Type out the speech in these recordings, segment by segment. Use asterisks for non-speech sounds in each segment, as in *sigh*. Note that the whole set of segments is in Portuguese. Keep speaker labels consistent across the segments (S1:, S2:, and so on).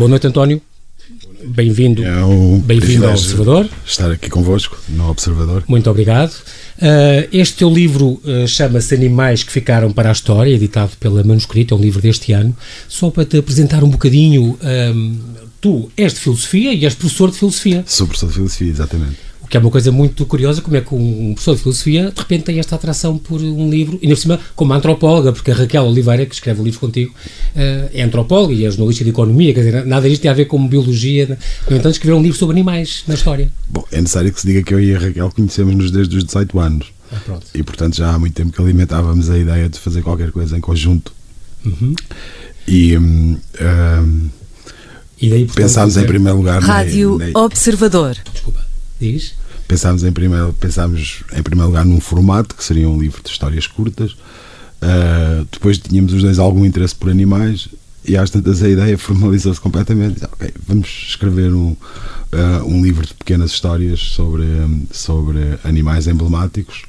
S1: Boa noite, António. Bem-vindo
S2: É um
S1: bem-vindo ao Observador.
S2: Estar aqui convosco no Observador.
S1: Muito obrigado. Uh, este teu livro uh, chama-se Animais que Ficaram para a História, editado pela Manuscrito, é um livro deste ano. Só para te apresentar um bocadinho, um, tu és de filosofia e és professor de filosofia.
S2: Sou professor de filosofia, exatamente.
S1: Que é uma coisa muito curiosa, como é que um professor de filosofia de repente tem esta atração por um livro, e ainda por cima como antropóloga, porque a Raquel Oliveira, que escreve o livro contigo, uh, é antropóloga e é jornalista de economia, quer dizer, nada disto tem a ver com biologia. No entanto, escreveu um livro sobre animais na história.
S2: Bom, é necessário que se diga que eu e a Raquel conhecemos-nos desde os 18 anos.
S1: Ah.
S2: E, portanto, já há muito tempo que alimentávamos a ideia de fazer qualquer coisa em conjunto.
S1: Uhum.
S2: E hum, hum,
S1: E daí, portanto,
S2: pensámos em primeiro lugar. na-
S3: Rádio
S2: na-
S3: Observador.
S1: Desculpa, diz?
S2: Pensámos em primeiro pensámos em primeiro lugar num formato que seria um livro de histórias curtas Uh, depois tínhamos os dois algum interesse por animais e às tantas a ideia *laughs* formalizou-se completamente ok, vamos escrever um, uh, um livro de pequenas histórias sobre, sobre animais emblemáticos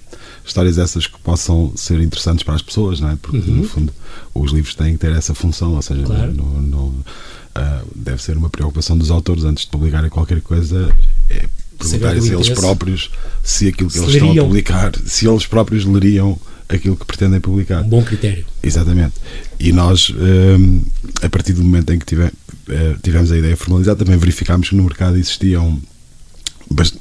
S2: histórias essas que possam ser interessantes para as pessoas não é? porque
S1: Uhum.
S2: no fundo os livros têm que ter essa função ou seja,
S1: Claro.
S2: no- no- uh, deve ser uma preocupação dos autores antes de publicarem qualquer coisa é perguntarem se eles próprios se aquilo que
S1: Se
S2: eles estão a
S1: leriam.
S2: publicar se eles próprios leriam aquilo que pretendem publicar
S1: Um bom critério.
S2: Exatamente. E nós, hum, a partir do momento em que eh, tivemos a ideia formalizada, também verificámos que no mercado existiam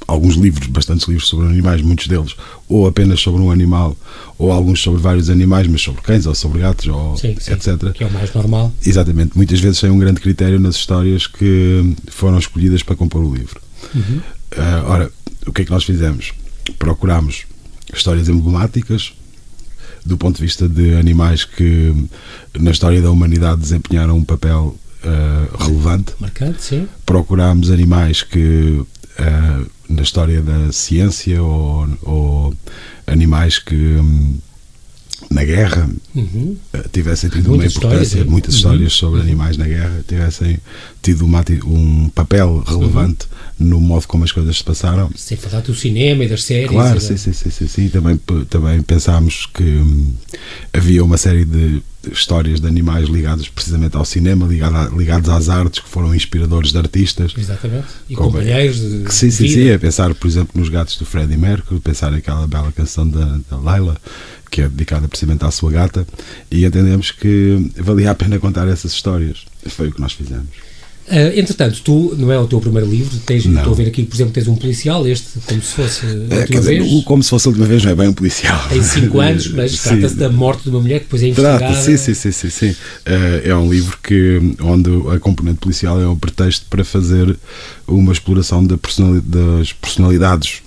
S2: alguns livros, bastantes livros sobre animais, muitos deles, ou apenas sobre um animal, ou alguns sobre vários animais, mas sobre cães, ou sobre gatos, ou
S1: Sim, sim,
S2: etc.
S1: que é o mais normal.
S2: Exatamente. Muitas vezes sem um grande critério nas histórias que foram escolhidas para compor o livro. Ah, ora, o que é que nós fizemos? Procurámos histórias emblemáticas do ponto de vista de animais que na história da humanidade desempenharam um papel ah, relevante.
S1: Marcante, sim.
S2: Procurámos animais que ah, na história da ciência ou, ou animais que hum, na guerra
S1: Uhum.
S2: eh, tivessem tido
S1: Muitas
S2: uma importância,
S1: histórias, é?
S2: muitas
S1: Uhum.
S2: histórias sobre animais na guerra, tivessem tido uma um papel relevante no modo como as coisas se passaram.
S1: Sem falar do cinema e das séries.
S2: Claro,
S1: e
S2: sim, sim, sim, sim. Também, também pensámos que hum, havia uma série de histórias de animais ligadas precisamente ao cinema, ligada- ligados às artes, que foram inspiradores de artistas.
S1: Exatamente. E
S2: Como-
S1: companheiros de
S2: Que sim, sim, sim, é pensar, por exemplo, nos gatos do Freddie Mercury, pensar naquela bela canção da, da Laila, que é dedicada precisamente à sua gata, e entendemos que valia a pena contar essas histórias. Foi o que nós fizemos.
S1: Ah, entretanto, tu, não é o teu primeiro livro, tens,
S2: Não.
S1: estou a ver aqui, por exemplo, tens um policial, este, como se fosse a
S2: É,
S1: última
S2: quer dizer,
S1: vez.
S2: o Como se fosse a última vez, não é bem um policial.
S1: Tem 5 *laughs* anos, mas trata-se da morte de uma mulher que depois é investigada.
S2: Trata, sim, sim, sim, sim, sim. Eh, é um livro que, onde a componente policial é um pretexto para fazer uma exploração da personali- das personalidades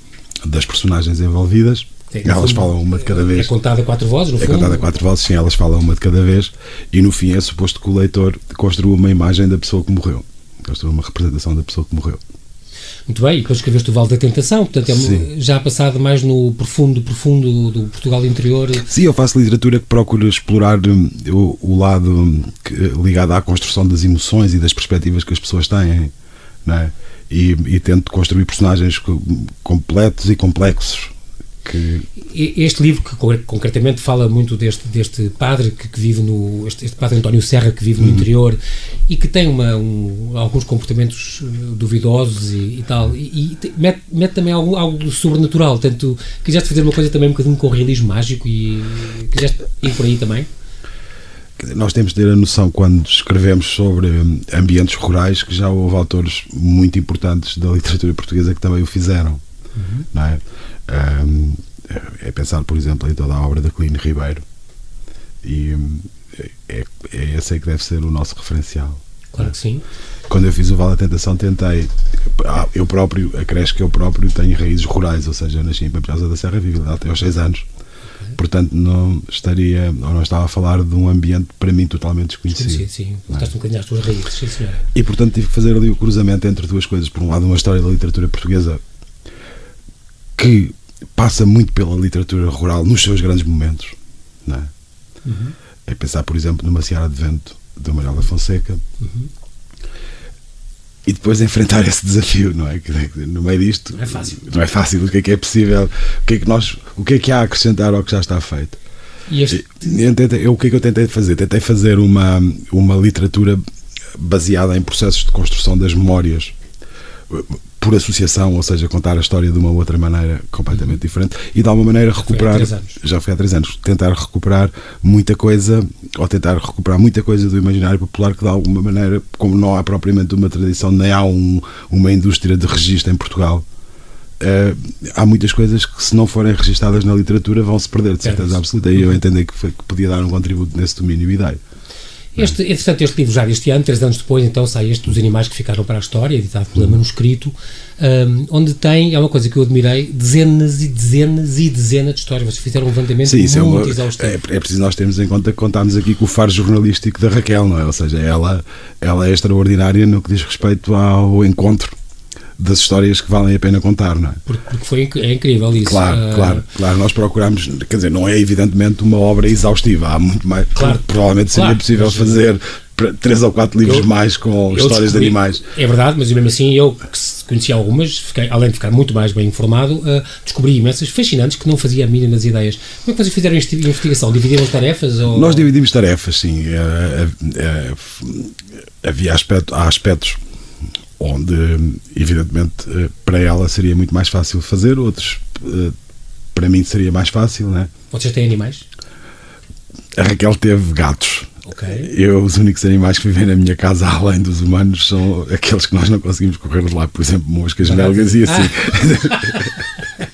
S2: das personagens envolvidas.
S1: Tem,
S2: Elas
S1: fundo,
S2: falam uma de cada
S1: É
S2: vez.
S1: contada a quatro vozes, no
S2: É
S1: fundo.
S2: contada a quatro vozes, sim, elas falam uma de cada vez e no fim é suposto que o leitor construa uma imagem da pessoa que morreu. Construa uma representação da pessoa que morreu.
S1: Muito bem, e depois escreveste o Vale da Tentação, portanto, é
S2: Sim.
S1: já passado mais no profundo, profundo do Portugal interior.
S2: Sim, eu faço literatura que procura explorar hum, o, o lado hum, que- ligado à construção das emoções e das perspectivas que as pessoas têm, não é? E, e tento construir personagens co- completos e complexos. Que,
S1: Este livro, que con- concretamente fala muito deste, deste padre que, que vive no. Este, este padre António Serra, que vive no
S2: Uhum.
S1: interior e que tem uma, um- alguns comportamentos eh, duvidosos e, e tal. E, e te- mete, mete também algo, algo sobrenatural. Portanto, quiseste fazer uma coisa também um bocadinho com realismo mágico e quiseste ir por aí também?
S2: nós temos de ter a noção, quando escrevemos sobre hum, ambientes rurais, que já houve autores muito importantes da literatura portuguesa que também o fizeram. Não é? É pensar, por exemplo, em toda a obra da Colina Ribeiro. E hum, é, é esse que deve ser o nosso referencial.
S1: Claro que sim.
S2: quando eu fiz o Vale da Tentação tentei ah, eu próprio, acresce que eu próprio tenho raízes rurais, ou seja, eu nasci em Pampilhosa da Serra, vivi lá até aos 6 anos portanto não estaria ou não estava a falar de um ambiente para mim totalmente desconhecido
S1: Sim, sim. Estás um bocadinho às tuas raízes, sim, senhora.
S2: e portanto tive que fazer ali o cruzamento entre duas coisas por um lado uma história da literatura portuguesa que passa muito pela literatura rural nos seus grandes momentos não é?
S1: Uhum.
S2: é pensar por exemplo numa Seara de Vento de Manuel da Fonseca
S1: Uhum.
S2: e depois enfrentar esse desafio, não é? No meio disto
S1: Não é fácil.
S2: não é fácil. O que é que é possível? O que é que nós, o que é que há a acrescentar ao que já está feito?
S1: E este,
S2: Eu tentei- eu, o que é que eu tentei fazer? Tentei fazer uma uma literatura baseada em processos de construção das memórias por associação, ou seja, contar a história de uma outra maneira completamente diferente e de alguma maneira recuperar. Já foi há três anos. Tentar recuperar muita coisa, ou tentar recuperar muita coisa do imaginário popular que de alguma maneira, como não há propriamente uma tradição, nem há um, uma indústria de registro em Portugal. Uh, há muitas coisas que, se não forem registadas na literatura, vão se perder, de certeza é absoluta. E eu entendi que, foi, que podia dar um contributo nesse domínio e ideia.
S1: Este, entretanto, este livro já deste ano, três anos depois, então sai este dos animais que ficaram para a história, editado pela Manuscrito, um, onde tem, é uma coisa que eu admirei, dezenas e dezenas e dezenas de histórias. Vocês fizeram um levantamento
S2: Sim,
S1: muito é
S2: uma,
S1: exaustivo.
S2: É, é, preciso nós termos em conta que contámos aqui com o faro jornalístico da Raquel, não é? Ou seja, ela, ela é extraordinária no que diz respeito ao encontro das histórias que valem a pena contar, não é?
S1: Porque, foi é incrível isso.
S2: Claro, uh... claro, claro. Nós procuramos, quer dizer, não é evidentemente uma obra exaustiva, há muito mais. Claro, provavelmente seria claro, possível mas... fazer três ou quatro livros eu, mais com histórias de animais.
S1: É verdade, mas mesmo assim eu que conheci algumas, fiquei, além de ficar muito mais bem informado, uh, descobri imensas fascinantes que não fazia a mínima ideias. Como é que vocês fizeram esta investigação? Dividiram tarefas? Ou...
S2: Nós dividimos tarefas, sim. Uh, uh, havia aspecto, há aspectos onde, evidentemente, para ela seria muito mais fácil fazer, outros para mim seria mais fácil, né?
S1: Vocês têm animais?
S2: A Raquel teve gatos.
S1: Okay.
S2: Eu, os únicos animais que vivem na minha casa, *laughs* além dos humanos, são aqueles que nós não conseguimos correr de lá, por exemplo, moscas, belgas e assim.
S1: Ah.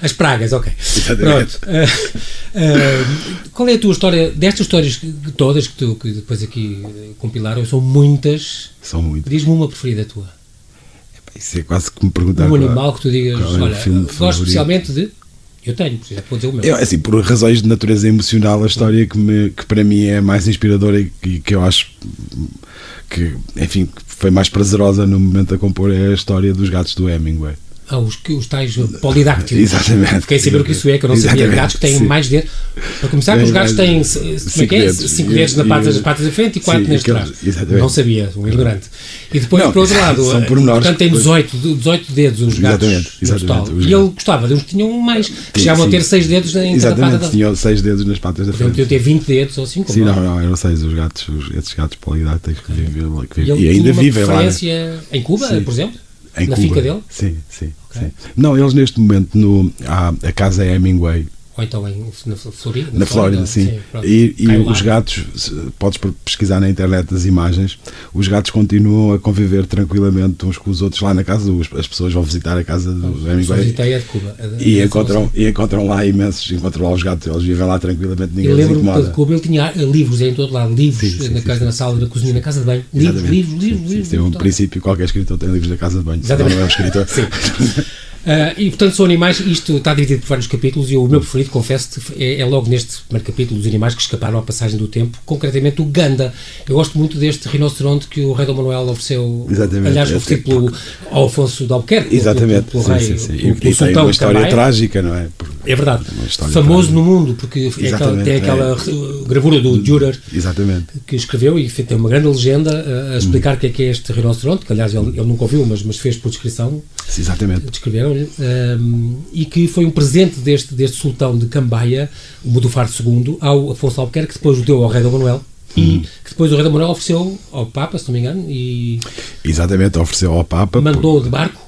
S1: *laughs* As pragas, ok. Exatamente. Pronto. Uh, qual é a tua história? Destas histórias todas que, tu, que depois aqui compilaram, são muitas.
S2: São muitas.
S1: Diz-me uma preferida tua.
S2: Isso é quase que me perguntar.
S1: Um animal que tu digas, é olha, gosto especialmente de. Eu tenho, por exemplo, vou dizer o meu. Eu,
S2: assim, por razões de natureza emocional, a história que, me, que para mim é mais inspiradora e, e que eu acho que, enfim, foi mais prazerosa no momento a compor é a história dos gatos do Hemingway.
S1: Ah, os, os tais polidáctilos.
S2: Exatamente.
S1: Fiquei a saber o que isso é, que eu não sabia. Exatamente. Gatos que têm sim. mais dedos. Para começar, os gatos têm como é que é? cinco dedos na parte, das patas da frente e quatro neste trás. Não sabia, um ignorante. E depois, não, por outro lado, são portanto, tem 18, 18 dedos os gatos. Exatamente, exatamente. E ele gostava de uns que tinham mais, que chegavam a ter 6 dedos em
S2: cada pata tinham 6 dedos nas patas da frente.
S1: Podiam ter 20 dedos ou 5.
S2: Sim, não, não, eram 6 os gatos, esses gatos polidácticos que vivem e ainda vivem lá.
S1: em Cuba, por exemplo?
S2: Em
S1: na
S2: Cuba.
S1: finca dele?
S2: Sim, sim, okay. sim. Não, eles neste momento, no, a, a casa Hemingway,
S1: ou então em, na Flórida?
S2: Na, na Flórida, sim. sim e, e os gatos, podes pesquisar na internet as imagens, os gatos continuam a conviver tranquilamente uns com os outros lá na casa, as pessoas vão visitar a casa do
S1: então, Hemingway. Visitei a de Cuba. A
S2: de, e, encontram, e encontram lá imensos, encontram lá os gatos, eles vivem lá tranquilamente, ninguém eu lembro
S1: de Cuba, ele tinha eh, livros em todo lado, livros sim, sim, na, casa, na sala da cozinha, na casa de banho, livros, livros, livros, livros.
S2: Tem um princípio, qualquer escritor tem livros da casa de banho, senão não é um escritor. *laughs* *laughs*
S1: Uh, e portanto são animais, isto está dividido por vários capítulos e o meu preferido, confesso é, é, logo neste primeiro capítulo dos animais que escaparam à passagem do tempo, concretamente o Ganda. Eu gosto muito deste rinoceronte que o rei Dom Manuel ofereceu,
S2: Exatamente.
S1: aliás, oferecido pelo Alfonso de Albuquerque,
S2: Exatamente.
S1: pelo, pelo,
S2: rei,
S1: sim,
S2: sim, sim. E, tem uma história Cambaia. trágica, não é?
S1: Por, é verdade. Famoso trágica. no mundo, porque é aquela, tem aquela é. gravura do Dürer que escreveu e tem uma grande legenda a, a explicar o hum. que é que é este rinoceronte, que aliás ele, ele nunca ouviu, mas, mas fez por descrição.
S2: Exatamente.
S1: Descreveram-lhe. Um, e que foi um presente deste, deste sultão de Cambaia, o Mudufar II, ao Afonso Albuquerque, que depois o deu ao rei Dom Manuel. E hum. que depois o rei Dom Manuel ofereceu ao Papa, se não me engano, e.
S2: Exatamente, ofereceu ao Papa.
S1: Mandou por... de barco.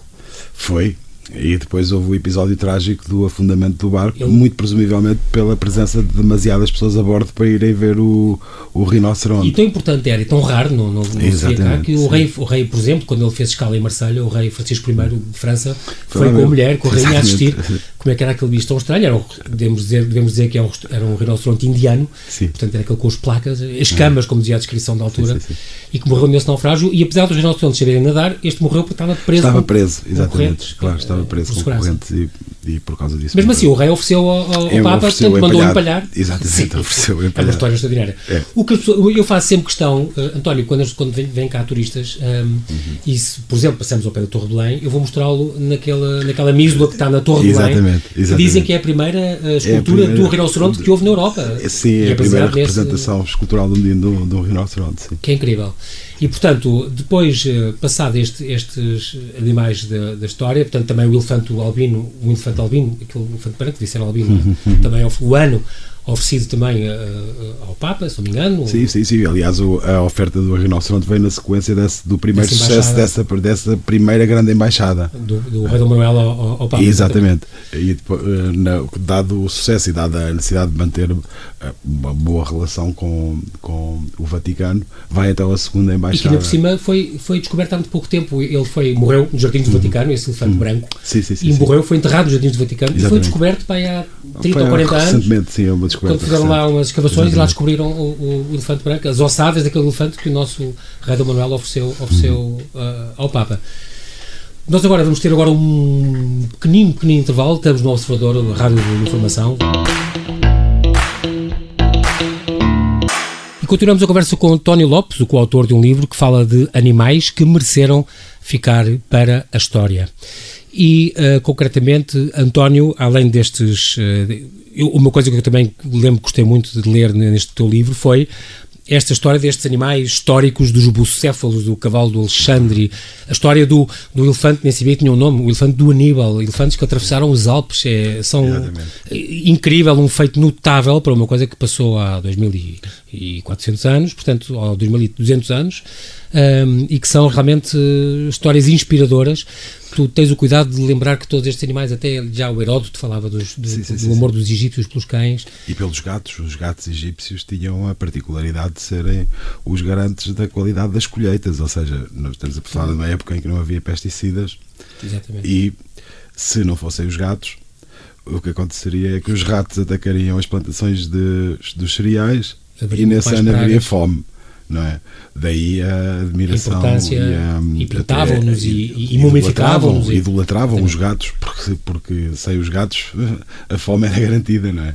S2: Foi, e depois houve o episódio trágico do afundamento do barco, Ele... muito presumivelmente pela presença de demasiadas pessoas a bordo para irem ver o, o rinoceronte.
S1: E tão importante era, e tão raro, não, não, não cá, que o rei, o rei, por exemplo, quando ele fez escala em Marselha, o rei Francisco I de França foi, com a mulher, com a rainha a assistir *laughs* como é que era aquele bicho tão estranho. Era um, devemos, dizer, devemos dizer que era é um, era um rinoceronte indiano,
S2: sim.
S1: portanto era aquele com as placas, as camas, como dizia a descrição da altura, sim, sim, e que morreu nesse naufrágio. E apesar dos rinocerontes saberem nadar, este morreu porque estava preso.
S2: Estava preso, exatamente, claro, estava preso com correntes e, e, por causa disso.
S1: Mesmo assim, o rei ofereceu ao, ao Papa, portanto, mandou empalhar.
S2: Exatamente, ofereceu empalhar.
S1: É uma história extraordinária. É. O que eu faço sempre questão, uh, António, quando, quando vêm vem cá turistas, um, uhum. e se, por exemplo, passamos ao pé da Torre de Belém, eu vou mostrá-lo naquela, naquela mísula que está na Torre de Belém.
S2: Exatamente, exatamente.
S1: Dizem que é a primeira escultura é a primeira, do rinoceronte que houve na Europa.
S2: Sim, é a primeira representação nesse... escultural um, de um rinoceronte. Sim.
S1: Que é incrível. E, portanto, depois, eh, passado este, estes animais da, da, história, portanto, também o elefante albino, o elefante albino, aquele elefante branco, ser albino, uhum, uhum. também é o ano oferecido também uh, ao Papa, se não me engano.
S2: Sim, sim, sim. Aliás, o, a oferta do rinoceronte veio na sequência desse, do primeiro sucesso dessa, dessa primeira grande embaixada.
S1: Do, do Rei Dom Manuel ao, ao Papa.
S2: Exatamente. E, depois, na, dado o sucesso e dada a necessidade de manter uma boa relação com, com o Vaticano, vai até a segunda embaixada. E
S1: que ainda por cima foi, foi descoberto há muito pouco tempo. Ele foi, morreu nos Jardins do uhum. Vaticano, esse elefante uhum. branco.
S2: Sim, sim, sim,
S1: e morreu, foi enterrado nos Jardins do Vaticano Exatamente. e foi descoberto há 30 foi, ou 40 anos.
S2: Recentemente, sim, é uma descoberta.
S1: Quando fizeram lá umas escavações Exatamente. e lá descobriram o, o, elefante branco, as ossadas daquele elefante que o nosso Rei Dom Manuel ofereceu, ofereceu uhum. uh, ao Papa. Nós agora vamos ter agora um pequenino, pequenino intervalo. Estamos no Observador, Rádio de Informação. E continuamos a conversa com António Lopes, o coautor de um livro que fala de animais que mereceram ficar para a história. E, uh, concretamente, António, além destes. Uh, eu, uma coisa que eu também lembro que gostei muito de ler neste teu livro foi esta história destes animais históricos, dos bucéfalos, do cavalo do Alexandre, a história do, do elefante, nem sabia que tinha um nome, o elefante do Aníbal, elefantes que atravessaram os Alpes, é, são incrível, um feito notável para uma coisa que passou há 2400 anos, portanto, há 2200 anos, um, e que são realmente histórias inspiradoras. Tu tens o cuidado de lembrar que todos estes animais, até já o Heródoto falava dos, do, sim, sim, do sim, amor dos egípcios pelos cães.
S2: E pelos gatos. Os gatos egípcios tinham a particularidade de serem os garantes da qualidade das colheitas, ou seja, nós estamos a falar de uma época em que não havia pesticidas
S1: Exatamente.
S2: e se não fossem os gatos, o que aconteceria é que os ratos atacariam as plantações de, dos cereais e nesse ano haveria fome não é? Daí a admiração
S1: a e, e pintavam-nos e, e, e mumificavam-nos.
S2: Idolatravam os gatos, porque, porque sem os gatos *laughs* a fome era garantida, não é?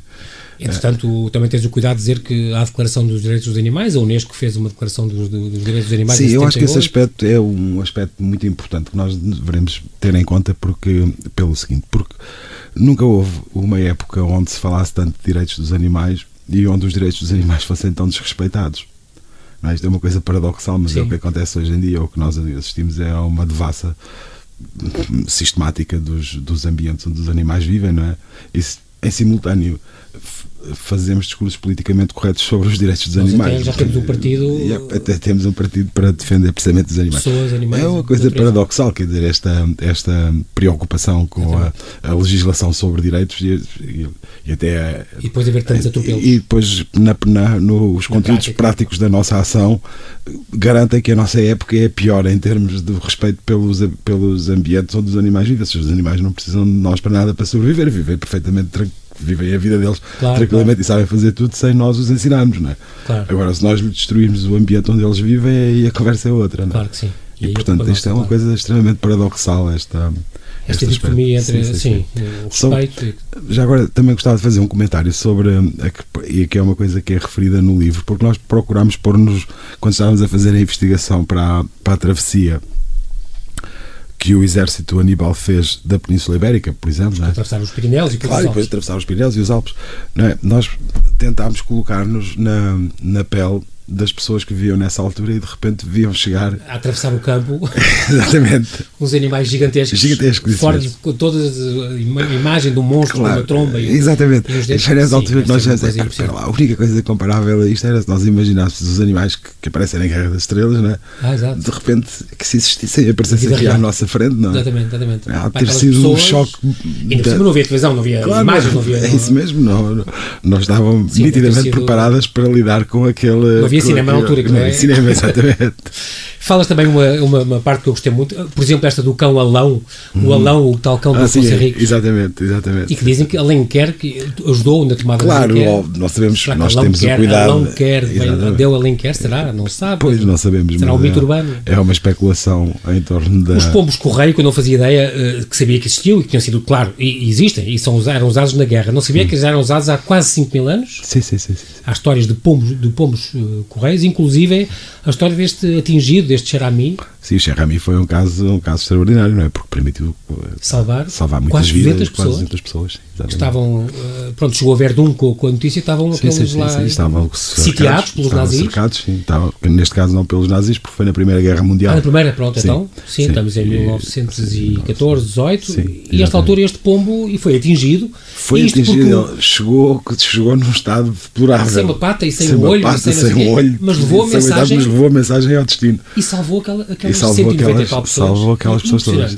S1: Entretanto, também tens o cuidado de dizer que há a Declaração dos Direitos dos Animais, a Unesco fez uma Declaração dos, dos Direitos dos Animais.
S2: Sim, eu acho que esse aspecto é um aspecto muito importante que nós devemos ter em conta, porque, pelo seguinte, porque nunca houve uma época onde se falasse tanto de direitos dos animais e onde os direitos dos animais fossem tão desrespeitados. Não, isto é uma coisa paradoxal, mas Sim. é o que acontece hoje em dia. O que nós assistimos é a uma devassa sistemática dos, dos ambientes onde os animais vivem, não é? Isso em simultâneo fazemos discursos politicamente corretos sobre os direitos dos Nós animais.
S1: já temos um partido.
S2: até temos um partido para defender precisamente os animais.
S1: Pessoas, animais
S2: é uma coisa paradoxal, quer dizer, esta, esta preocupação com a, a, legislação sobre direitos e, e, e até.
S1: E depois haver tantos atropelos.
S2: E depois, na, na, nos na conteúdos prática. práticos da nossa ação, garantem que a nossa época é pior em termos de respeito pelos, pelos ambientes onde os animais vivem. Os animais não precisam de nós para nada para sobreviver, vivem perfeitamente tranquilos vivem a vida deles claro, tranquilamente claro. e sabem fazer tudo sem nós os ensinarmos, não é?
S1: Claro.
S2: Agora, se nós destruirmos o ambiente onde eles vivem, aí a conversa é outra, não é?
S1: Claro que sim.
S2: E, e portanto, isto é uma coisa extremamente paradoxal, esta.
S1: Esta dicotomia entre sim, sim, sim. o respeito.
S2: Sobre, já agora também gostava de fazer um comentário sobre, a, e que é uma coisa que é referida no livro, porque nós procurámos pôr-nos, quando estávamos a fazer a investigação para a, para a travessia que o exército Aníbal fez da Península Ibérica, por exemplo.
S1: É? Atravessar os Pirineus e
S2: claro, depois atravessar os Pirineus e os Alpes. É? Nós tentámos colocar-nos na, na pele das pessoas que viviam nessa altura e de repente viam chegar.
S1: A atravessar o campo. *laughs*
S2: Exatamente.
S1: Uns animais gigantescos.
S2: Gigantescos
S1: fora de toda a imagem do monstro claro, com uma tromba e,
S2: exatamente. e foi nessa altura que nós já a única coisa comparável a isto era se nós imaginássemos os animais que, que aparecem na Guerra das Estrelas né?
S1: ah,
S2: de repente que se existissem aparecessem aqui à nossa frente não
S1: é? exatamente, exatamente.
S2: há ter sido pessoas, um choque
S1: e da... não havia televisão, não havia claro, imagens não havia,
S2: é isso mesmo, não, nós estávamos nitidamente preparadas para lidar com aquele
S1: havia cinema na altura que não é?
S2: Cinema, *laughs* exatamente.
S1: Falas também uma, uma, uma, parte que eu gostei muito, por exemplo, esta do cão Alão, o uhum. Alão, o tal cão do ah, Afonso Henriques.
S2: Exatamente, exatamente.
S1: E que dizem que Alenquer que ajudou na tomada
S2: claro, de Claro, nós sabemos, nós temos o cuidado.
S1: Alenquer, deu Alenquer, será? Não sabe?
S2: Pois, não sabemos.
S1: Será um mito é, urbano.
S2: É uma especulação em torno da...
S1: Os pombos correio, que eu não fazia ideia, eh, que sabia que existiam e que tinham sido, claro, e, existem, e são, eram usados na guerra. Não sabia hum. que eles eram usados há quase 5 mil anos?
S2: Sim, sim, sim. sim.
S1: Há histórias de pombos, de pombos uh, correios, inclusive a história deste atingido, deste Xerami,
S2: Sim, o Cherami foi um caso, um caso extraordinário, não é? Porque permitiu uh,
S1: salvar,
S2: salvar muitas
S1: quase
S2: vidas,
S1: 200
S2: quase
S1: pessoas.
S2: 200 pessoas. exatamente.
S1: Estavam, uh, pronto, chegou a Verdun com, com a notícia, estavam
S2: Sim,
S1: aqueles
S2: sim, sim,
S1: lá
S2: sim, estavam
S1: sitiados pelos
S2: estavam
S1: nazis.
S2: cercados, sim, estavam- neste caso não pelos nazis, porque foi na Primeira Guerra Mundial.
S1: Ah, na primeira, pronto,
S2: Sim,
S1: então. Sim, estamos em
S2: E-
S1: 1914, 18.
S2: Sim,
S1: e esta altura este pombo e foi atingido.
S2: Foi atingido,
S1: porque-
S2: chegou, chegou num estado deplorável.
S1: Sem uma pata e sem um
S2: uma
S1: olho,
S2: pata,
S1: sem
S2: sem um
S1: mas levou a
S2: sem idade,
S1: mensagem-
S2: mas levou a mensagem ao destino.
S1: E salvou aquela,
S2: E
S1: aquelas
S2: salvou
S1: 190 e
S2: aquelas,
S1: tal pessoas.
S2: salvou aquelas pessoas todas.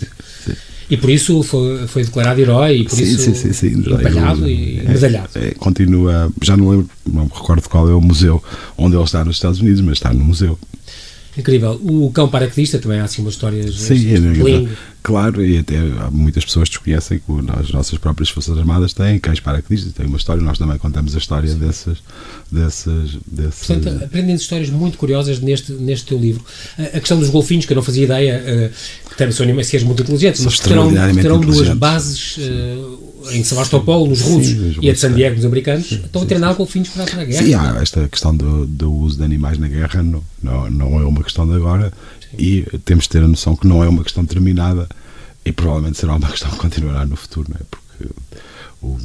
S1: E por isso foi, foi declarado herói e por
S2: Sim,
S1: isso
S2: sim, sim, sim.
S1: empalhado e
S2: é,
S1: medalhado.
S2: é, continua, já não lembro, não me recordo qual é o museu onde ele está nos Estados Unidos, mas está no museu.
S1: Incrível. O cão paraquedista também há assim umas histórias.
S2: Sim, é. Claro, e até há muitas pessoas desconhecem que as nossas próprias Forças Armadas têm cães paraquedistas, têm uma história, nós também contamos a história dessas, dessas, dessas
S1: Portanto, aprendem histórias muito curiosas neste, neste teu livro. A, a questão dos golfinhos, que eu não fazia ideia, eh, que também são animais seres muito inteligentes, mas terão, terão duas bases eh, em Sebastopol, nos russos,
S2: Sim,
S1: e a de San Diego, nos americanos, estão a treinar golfinhos para, para a guerra.
S2: Sim, há esta questão do, do uso de animais na guerra não, não, não é uma questão de agora e temos de ter a noção que não é uma questão terminada e provavelmente será uma *laughs* questão que continuará no futuro, não é? Porque o,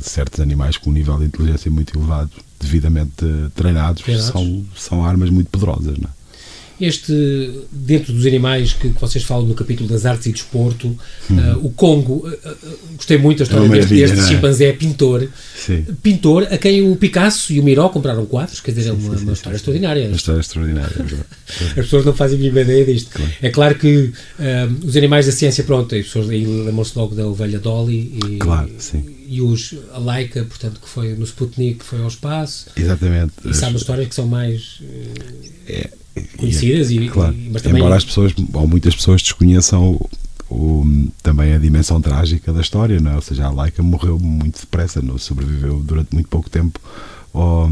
S2: certos animais com um nível de inteligência muito elevado, devidamente eh, treinados,
S1: Treinados.
S2: São, são armas muito poderosas, não é?
S1: Este, dentro dos animais que, que vocês falam no capítulo das artes e desporto, eh, o Congo, eh, gostei muito da história
S2: Uhum. É
S1: deste, deste
S2: é?
S1: chimpanzé pintor.
S2: Sim.
S1: Pintor a quem o Picasso e o Miró compraram quadros, quer dizer, é uma, uma história extraordinária.
S2: Uma história extraordinária, é. *laughs*
S1: As pessoas não fazem a mínima ideia disto. É claro que os animais da ciência, pronto, as pessoas aí lembram-se logo da ovelha Dolly e,
S2: Claro, sim.
S1: E os, a Laika, portanto, que foi no Sputnik, que foi ao espaço.
S2: Exatamente.
S1: E sabe histórias que são mais eh,
S2: É,
S1: conhecidas e-
S2: claro,
S1: e- mas também-
S2: embora as pessoas ou muitas pessoas desconheçam o, o- também a dimensão trágica da história não é? ou seja, a Laika morreu muito depressa não sobreviveu durante muito pouco tempo ao,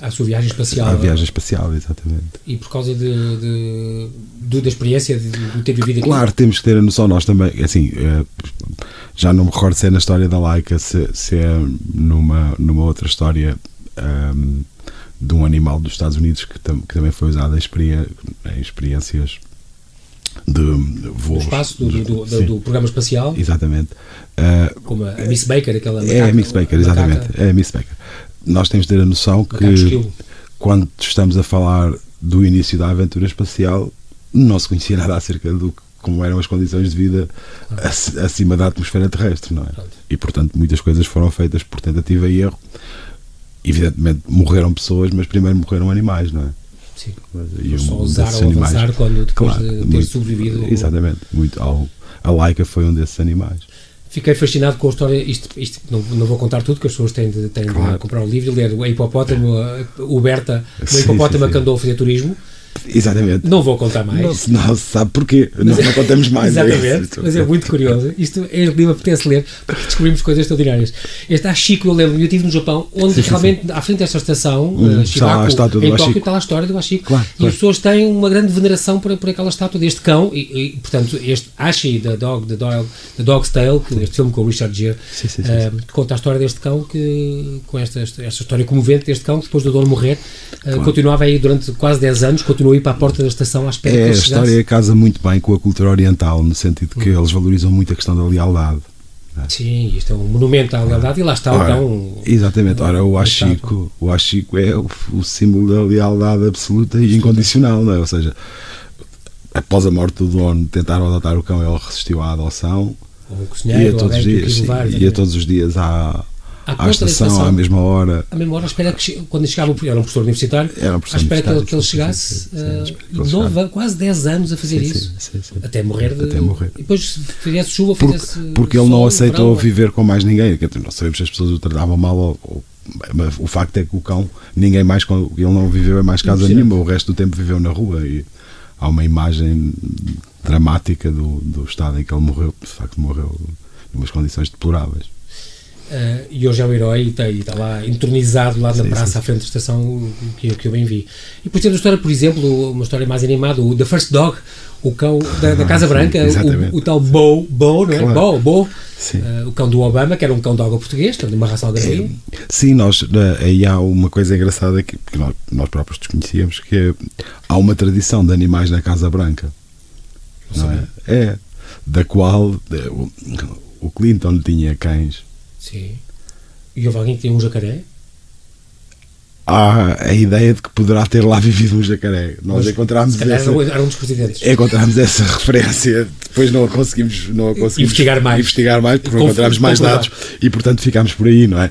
S2: a,
S1: à sua viagem espacial.
S2: à viagem espacial exatamente
S1: E por causa de, de- de- da experiência de, de ter vivido aqui.
S2: Claro, temos que ter a noção, nós também, assim, eh, já não me recordo se é na história da Laika, se, se é numa, numa outra história ahm, de um animal dos Estados Unidos que, tam- que também foi usado em, experi- em experiências de
S1: do
S2: voos.
S1: espaço, do, do, do- do programa espacial,
S2: Exatamente. Ah,
S1: como a Miss Baker, aquela
S2: é a
S1: macaca-
S2: Miss Baker,
S1: macaca-
S2: exatamente. É a Miss Baker. Nós temos de ter a noção que quando estamos a falar do início da aventura espacial, não se conhecia nada acerca do que- como eram as condições de vida ac- acima da atmosfera terrestre, não é? E portanto muitas coisas foram feitas por tentativa e erro. Evidentemente morreram pessoas, mas primeiro morreram animais, não é?
S1: Sim.
S2: E
S1: Só
S2: um
S1: usar
S2: desses
S1: ou avançar quando depois
S2: Claro,
S1: de ter
S2: muito-
S1: sobrevivido.
S2: Exatamente. Muito, ao, a Laika foi um desses animais.
S1: Fiquei fascinado com a história. Isto, isto não, não vou contar tudo, que as pessoas têm de, têm de
S2: Claro.
S1: comprar o livro e ler o hipopótamo, a- o Berta, o
S2: Sim,
S1: hipopótamo
S2: sim,
S1: que
S2: sim.
S1: andou a fazer turismo.
S2: Exatamente.
S1: Não vou contar mais.
S2: Não, se- não se sabe porquê. Não, não contamos mais. é
S1: Exatamente,
S2: isso.
S1: mas é muito curioso. Isto é livro apetece ler porque descobrimos coisas extraordinárias. Este Ashiko, eu lembro, eu estive no Japão, onde
S2: Sim, sim,
S1: realmente, à frente desta estação,
S2: Hum,
S1: eh,
S2: está
S1: em Tóquio, está lá a história do Ashiko.
S2: Claro,
S1: e
S2: claro.
S1: as pessoas têm uma grande veneração por, por aquela estátua deste cão. E, e, portanto, este Ashi, da Dog, the Dog, the Dog's Tale, que este filme com o Richard Gere,
S2: Sim, sim, sim,
S1: eh, que conta a história deste cão, que, com esta, esta, esta história comovente deste cão, que depois do dono morrer, eh, continuava aí durante quase 10 anos, continuou a ir para a porta da estação à espera que
S2: É, a
S1: chegasse. Hum.
S2: história casa muito bem com a cultura oriental, no sentido que eles valorizam muito a questão da lealdade.
S1: Sim, isto é um monumento à lealdade e lá está o
S2: Ora,
S1: cão.
S2: Exatamente, ora o Ashiko, o Ashiko é o, o símbolo da lealdade absoluta e incondicional, não é? ou seja, após a morte do dono, tentaram adotar o cão, ele resistiu à adoção
S1: Ou um
S2: e a todos os
S1: que
S2: dias,
S1: levar,
S2: e a todos os dias à,
S1: À
S2: à estação, à mesma hora.
S1: À mesma hora, à espera que quando chegava, era um professor universitário,
S2: Era um professor
S1: à espera que que ele chegasse,
S2: que
S1: an- quase 10 anos a fazer
S2: Sim,
S1: isso,
S2: sim, sim,
S1: até morrer. De,
S2: Até morrer.
S1: E depois, se fizesse chuva,
S2: Porque,
S1: fizesse.
S2: porque ele não
S1: sol,
S2: aceitou
S1: verão,
S2: viver com mais ninguém. Não sabemos se as pessoas o tratavam mal ou, ou- mas o facto é que o cão, ninguém mais, ele não viveu em mais casa nenhuma, o resto do tempo viveu na rua e há uma imagem dramática do, do estado em que ele morreu, de facto morreu em umas condições deploráveis.
S1: Eh, e hoje é o herói e está, está lá entronizado lá na
S2: Sim,
S1: praça
S2: sim,
S1: à frente da estação que, eu- que eu bem vi. E depois temos a história, por exemplo, uma história mais animada, o The First Dog, o cão da, da Casa
S2: Ah, sim,
S1: Branca,
S2: exatamente.
S1: o, o tal Bo, Bo, não é?
S2: Claro.
S1: Bo, Bo,
S2: Sim.
S1: eh, o cão do Obama, que era um cão de água português, de uma raça algarvia.
S2: Sim, nós eh, aí há uma coisa engraçada que, que nós, nós próprios desconhecíamos, que é, há uma tradição de animais na Casa Branca. não é? É. Da qual eh, o, o Clinton tinha cães.
S1: Sim. E houve alguém que tinha um jacaré?
S2: Há a ideia de que poderá ter lá vivido um jacaré. Nós
S1: Mas,
S2: encontramos essa,
S1: era um- dos presidentes.
S2: encontramos essa *laughs* referência. Depois não a conseguimos, não a conseguimos
S1: Investigar mais.
S2: investigar mais porque não
S1: conf-
S2: encontramos mais dados e portanto ficámos por aí, não é?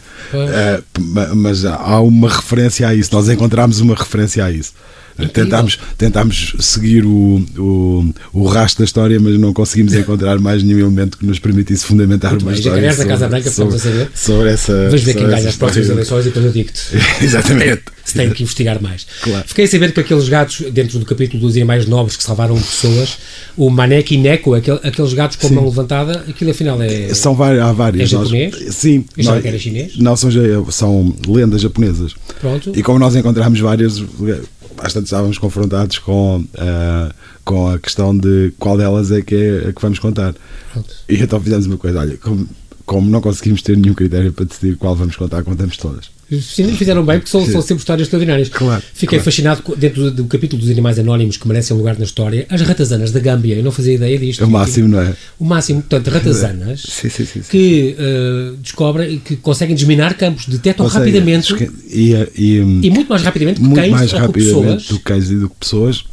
S2: Ma- mas há uma referência a isso. Nós encontramos uma referência a isso.
S1: Incrível.
S2: Tentámos, tentámos seguir o, o, o rastro da história, mas não conseguimos encontrar mais nenhum elemento que nos permitisse fundamentar
S1: Muito
S2: uma
S1: bem.
S2: história.
S1: Jacarés da Casa
S2: sobre-
S1: Branca, ficamos a
S2: sobre-
S1: saber.
S2: Sobre essa.
S1: Vamos ver
S2: sobre
S1: quem ganha as próximas eleições e depois eu digo-te. *laughs*
S2: Exatamente.
S1: Se tem que investigar mais.
S2: Claro.
S1: Fiquei a saber que aqueles gatos, dentro do capítulo dos animais nobres que salvaram pessoas, o Manek e Neko, aquele- aqueles gatos com a
S2: Sim.
S1: mão levantada, aquilo afinal é.
S2: São várias, há várias.
S1: É
S2: Nós-
S1: japonês?
S2: sim.
S1: Eu achava
S2: nós-
S1: que era chinês.
S2: Não, são, são lendas japonesas.
S1: Pronto.
S2: E como nós encontramos várias, bastante estávamos confrontados com, ah, com a questão de qual delas é que é a que vamos contar.
S1: Pronto.
S2: E então fizemos uma coisa, olha, como, como não conseguimos ter nenhum critério para decidir qual vamos contar, contamos todas.
S1: Fizeram bem porque são, são sempre histórias extraordinárias.
S2: Claro,
S1: Fiquei
S2: claro.
S1: fascinado dentro do, do capítulo dos animais anónimos que merecem lugar na história. As ratazanas da Gâmbia, eu não fazia ideia disto.
S2: É o máximo, não é?
S1: O máximo, portanto, ratazanas *laughs*
S2: Sim, sim, sim.
S1: que eh, descobrem que conseguem desminar campos, detectam rapidamente
S2: E, e,
S1: e muito mais rapidamente que
S2: muito
S1: cães
S2: mais rapidamente do que cães e do que pessoas.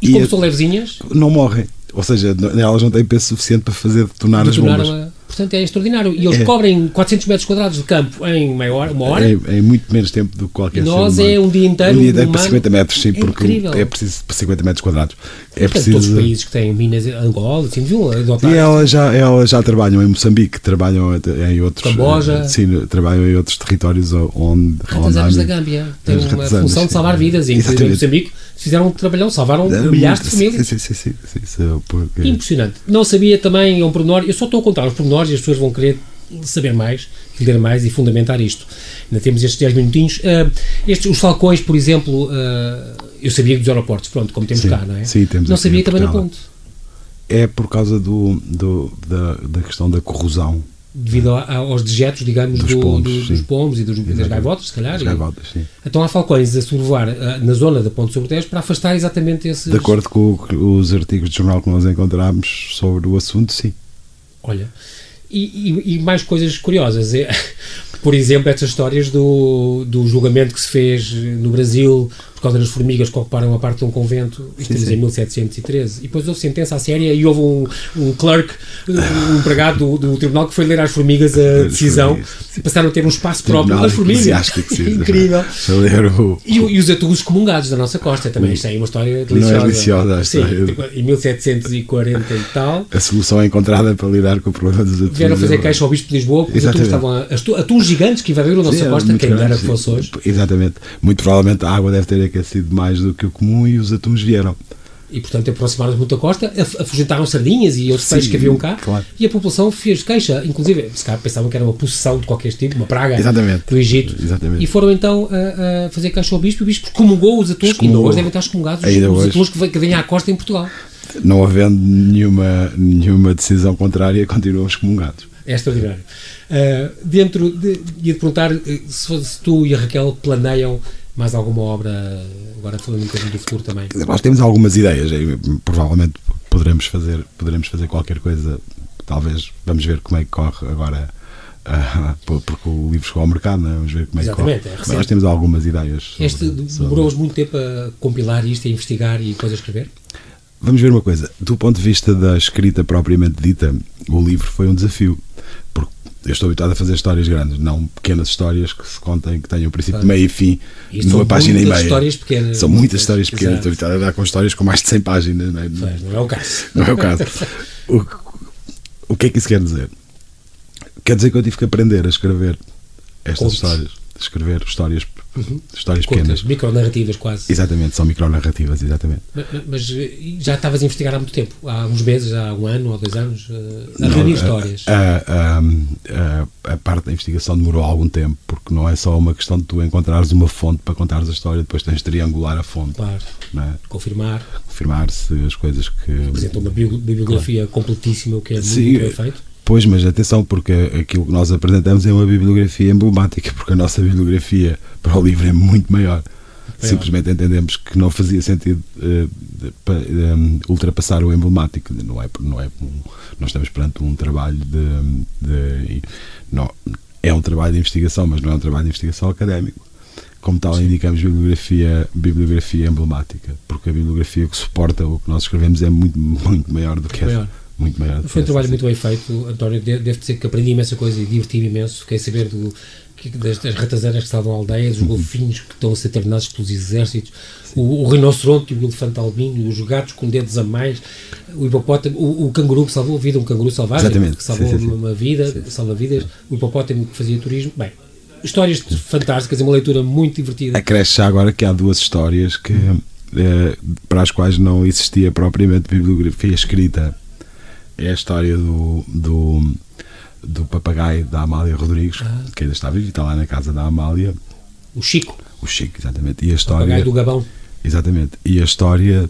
S1: E como
S2: a-
S1: são levezinhas,
S2: não morrem. Ou seja, elas não têm peso suficiente para fazer detonar as bombas.
S1: detonaram a... Portanto, é extraordinário. E eles
S2: É.
S1: cobrem 400 metros quadrados de campo em meia hora, uma hora.
S2: É, é muito menos tempo do que qualquer
S1: E nós é um dia inteiro
S2: Um dia inteiro para
S1: humano.
S2: 50 metros, sim,
S1: É
S2: porque
S1: incrível.
S2: é preciso para 50 metros quadrados. É
S1: Portanto, todos os
S2: preciso.
S1: países que têm minas, Angola, assim, adotar.
S2: E elas já, elas já trabalham em Moçambique, trabalham em outros.
S1: Camboja.
S2: eh, Sim, trabalham em outros territórios onde.
S1: Ratazanas da Gâmbia têm
S2: As
S1: uma função de
S2: sim.
S1: salvar vidas. Inclusive em. Moçambique fizeram um trabalhão, salvaram milhares de famílias.
S2: Sim, sim, sim. sim, sim, porque-
S1: Impressionante. Não sabia também, é um pormenor, eu só estou a contar os pormenores e as pessoas vão querer saber mais, ler mais e fundamentar isto. Ainda temos estes 10 minutinhos. Ah, estes, os falcões, por exemplo, ah, eu sabia que dos aeroportos, pronto, como temos
S2: Sim,
S1: cá, não é?
S2: sim, temos
S1: não sabia também na ponte,
S2: É por causa do, do- da, da questão da corrosão
S1: devido a- aos dejetos, digamos,
S2: Dos
S1: do-
S2: pombos,
S1: do- dos pombos e dos, das gaivotas, se calhar. e-
S2: gaivotas.
S1: Então há falcões a sobrevoar ah, na zona da Ponte sobre o Tejo para afastar exatamente esses.
S2: De acordo com o os artigos de jornal que nós encontramos sobre o assunto, sim.
S1: Olha, e, e- mais coisas curiosas. É, *laughs* por exemplo, estas histórias do, do julgamento que se fez no Brasil por causa das formigas que ocuparam a parte de um convento, isto
S2: Sim, sim.
S1: em 1713. E depois houve sentença à séria e houve um, um clerk, um empregado do, do tribunal que foi ler às formigas a decisão
S2: formigas,
S1: e passaram a ter um espaço próprio.
S2: Tribunal
S1: As formigas. *laughs* Incrível.
S2: O-
S1: E, e os atus comungados da nossa costa também. Isto é uma história
S2: Não é
S1: deliciosa.
S2: deliciosa
S1: Sim,
S2: história.
S1: tipo, em 1740 e tal.
S2: a solução encontrada para lidar com o problema dos atos.
S1: Vieram fazer queixa ao Bispo de Lisboa porque os
S2: Exatamente.
S1: estavam a, as tu- atuns gigantes que invadiram a nossa
S2: Sim,
S1: costa, quem dera fosse hoje.
S2: Exatamente. Muito provavelmente a água deve ter aquecido mais do que o comum e os atuns vieram.
S1: E portanto aproximaram-se muito da costa, af- afugentaram sardinhas e outros peixes que haviam cá
S2: claro.
S1: e a população fez queixa. Inclusive, se calhar pensavam que era uma possessão de qualquer tipo, uma praga
S2: Exatamente.
S1: do Egito.
S2: Exatamente.
S1: E foram então a, a fazer queixa ao Bispo e o Bispo excomungou os atuns, que ainda
S2: Excomungou.
S1: hoje devem estar excomungados, os, os atuns que, vêm- que vêm à costa em Portugal.
S2: Não havendo nenhuma, nenhuma decisão contrária, continuam excomungados.
S1: É extraordinário. Uh, dentro de, ia te perguntar uh, se, se tu e a Raquel planeiam mais alguma obra, agora falando um bocadinho do futuro também.
S2: Nós temos algumas ideias, e provavelmente poderemos fazer, poderemos fazer qualquer coisa. Talvez vamos ver como é que corre agora, *laughs* ah, por- porque o livro chegou ao mercado, não é? vamos ver como é que
S1: Exatamente,
S2: corre.
S1: é
S2: Mas
S1: recente.
S2: nós temos algumas ideias.
S1: Este demorou-vos muito tempo a compilar isto, a investigar e depois a escrever?
S2: Vamos ver uma coisa. Do ponto de vista da escrita propriamente dita, o livro foi um desafio. Porque eu estou habituado a fazer histórias grandes, não pequenas histórias que se contem, que tenham princípio,
S1: Claro.
S2: meio e fim,
S1: Isto
S2: numa
S1: são
S2: página e
S1: muitas
S2: meia.
S1: histórias pequenas.
S2: São muitas histórias pequenas.
S1: Exato.
S2: Estou habituado a dar com histórias com mais de 100 páginas. Não é,
S1: Pois, não é o caso.
S2: Não é o caso. *laughs* O, o que é que isso quer dizer? Quer dizer que eu tive que aprender a escrever estas
S1: Contos.
S2: histórias. Escrever histórias, histórias
S1: Curtas,
S2: pequenas.
S1: micronarrativas quase.
S2: Exatamente, são micronarrativas, exatamente.
S1: Mas, mas, eh, já estavas a investigar há muito tempo, há uns meses, há um ano ou dois anos, eh, a
S2: Não,
S1: reunir histórias.
S2: A, a- a- a parte da investigação demorou algum tempo, porque não é só uma questão de tu encontrares uma fonte para contares a história, depois tens de triangular a fonte,
S1: Claro,
S2: é?
S1: confirmar,
S2: confirmar se as coisas que.
S1: apresentou uma bibliografia completíssima, o que é muito,
S2: Sim,
S1: bem feito.
S2: Pois, mas atenção, porque aquilo que nós apresentamos é uma bibliografia emblemática, porque a nossa bibliografia para o livro é muito maior. Simplesmente entendemos que não fazia sentido uh, de, um, ultrapassar o emblemático. Não é, não é um, nós estamos perante um trabalho de. de não, é um trabalho de investigação, mas não é um trabalho de investigação académico. Como tal, Sim. indicamos bibliografia, bibliografia emblemática, porque a bibliografia que suporta o que nós escrevemos é muito, muito maior do que essa. Muito
S1: Foi um trabalho muito bem feito, António. Devo dizer que aprendi imensa coisa e diverti-me imenso. Fiquei saber do, das, das ratazanas que salvam aldeias, os uhum. golfinhos que estão a ser treinados pelos exércitos, o, o, rinoceronte e o elefante albino, os gatos com dedos a mais, o hipopótamo, o, o canguru que salvou a vida, um canguru selvagem
S2: Exatamente.
S1: que salvou sim, sim, sim. uma vida, salva vidas, o hipopótamo que fazia turismo. Bem, histórias fantásticas, é uma leitura muito divertida.
S2: Acresce agora que há duas histórias que, eh, para as quais não existia propriamente bibliografia escrita. É a história do, do do papagaio da Amália Rodrigues, ah. que ainda está vivo e está lá na casa da Amália.
S1: O Chico.
S2: O Chico, exatamente. E a história.
S1: O papagaio do Gabão.
S2: Exatamente. E a história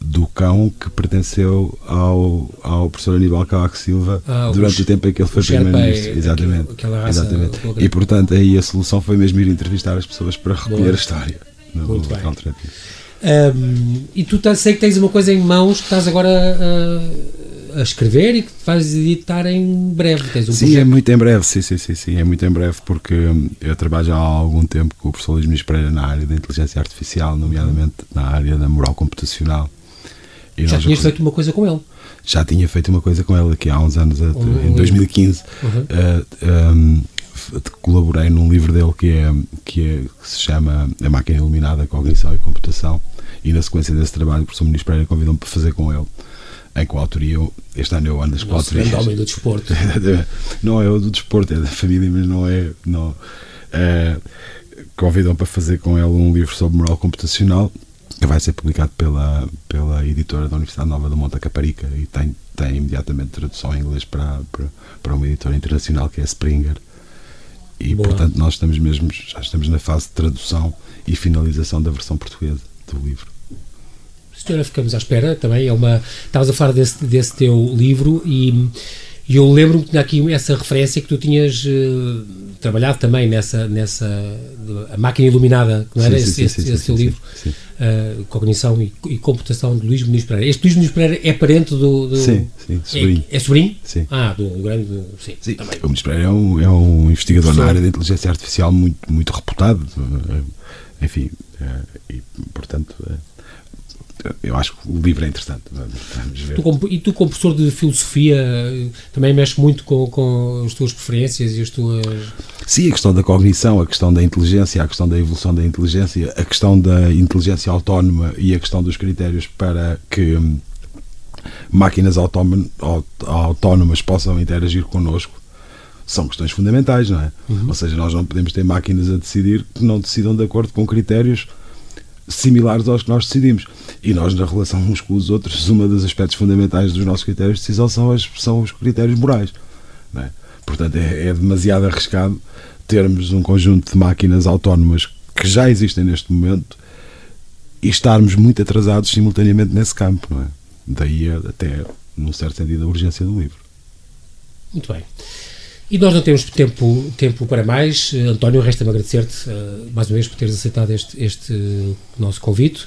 S2: do cão que pertenceu ao, ao professor Aníbal Cavaco Silva ah, durante o tempo em que ele foi primeiro-ministro. Exatamente. Aquela exatamente. E portanto aí a solução foi mesmo ir entrevistar as pessoas para recolher a história. No, Muito bem.
S1: Um, e tu sei que tens uma coisa em mãos que estás agora uh, a escrever e que vais editar em breve. Tens um
S2: sim, projeto. é muito em breve, sim, sim, sim, sim, é muito em breve porque hum, eu trabalho já há algum tempo com o professor Luís Pereira na área da inteligência artificial, nomeadamente na área da moral computacional.
S1: E já tinhas feito uma coisa com ele?
S2: Já tinha feito uma coisa com ele aqui há uns anos, um, em 2015. Uhum. Uh, um, colaborei num livro dele que, é, que, é, que se chama A Máquina Iluminada, Cognição e Computação. E na sequência desse trabalho, o professor Ministro Pereira convidou-me para fazer com ele em coautoria, este ano eu ando as coautorias.
S1: É homem do desporto. *laughs*
S2: não é o do desporto, é da família, mas não é. Não, é convidam para fazer com ele um livro sobre moral computacional que vai ser publicado pela, pela editora da Universidade Nova da Monta Caparica e tem, tem imediatamente tradução em inglês para, para, para uma editora internacional que é Springer. E Boa. portanto nós estamos mesmo, já estamos na fase de tradução e finalização da versão portuguesa do livro
S1: senhora, ficamos à espera também. É uma. Estavas a falar desse, desse teu livro e. E eu lembro-me que tinha aqui essa referência que tu tinhas uh, trabalhado também nessa, nessa a máquina iluminada, que não era sim, esse, sim, esse, sim, esse teu livro, uh, Cognição e, e, Computação de Luís Muniz Pereira. Este Luís Muniz Pereira é parente do. do
S2: sim, sim, sobrinho.
S1: É, é sobrinho?
S2: Sim.
S1: Ah, do, do grande. Sim,
S2: sim. Também. O Muniz Pereira é um, é um investigador na área da inteligência artificial muito, muito reputado. Eh, enfim, e portanto eu acho que o livro é interessante. Vamos ver.
S1: Tu, como, e tu, como professor de filosofia, também mexes muito com, com as tuas preferências e as tuas.
S2: Sim, a questão da cognição, a questão da inteligência, a questão da evolução da inteligência, a questão da inteligência autónoma e a questão dos critérios para que hum, máquinas autónomas possam interagir connosco são questões fundamentais, não é? Uhum. Ou seja, nós não podemos ter máquinas a decidir que não decidam de acordo com critérios similares aos que nós decidimos. E nós, na relação uns com os outros, um dos aspectos fundamentais dos nossos critérios de decisão são, as, são os critérios morais. É? Portanto, é, é demasiado arriscado termos um conjunto de máquinas autónomas que já existem neste momento e estarmos muito atrasados simultaneamente nesse campo. Não é? Daí até, num certo sentido, a urgência do livro.
S1: Muito bem. E nós não temos tempo, tempo para mais. António, resta-me agradecer-te uh, mais uma vez por teres aceitado este, este nosso convite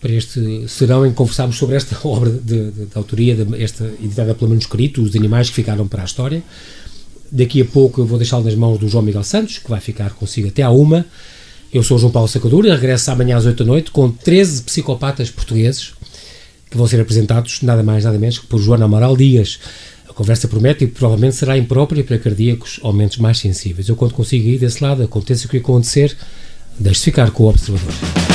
S1: para este serão em que conversarmos sobre esta *laughs* obra de, de, de autoria, de, esta editada pelo manuscrito, os animais que ficaram para a história. Daqui a pouco eu vou deixá-lo nas mãos do João Miguel Santos, que vai ficar consigo até à uma. Eu sou o João Paulo Sacadura, regresso amanhã às 8 da noite com 13 psicopatas portugueses que vão ser apresentados nada mais nada menos que por Joana Amaral Dias conversa promete e provavelmente será imprópria para cardíacos ou mentes mais sensíveis. Eu, quando consigo ir desse lado, aconteça o que acontecer, deixe ficar com o observador.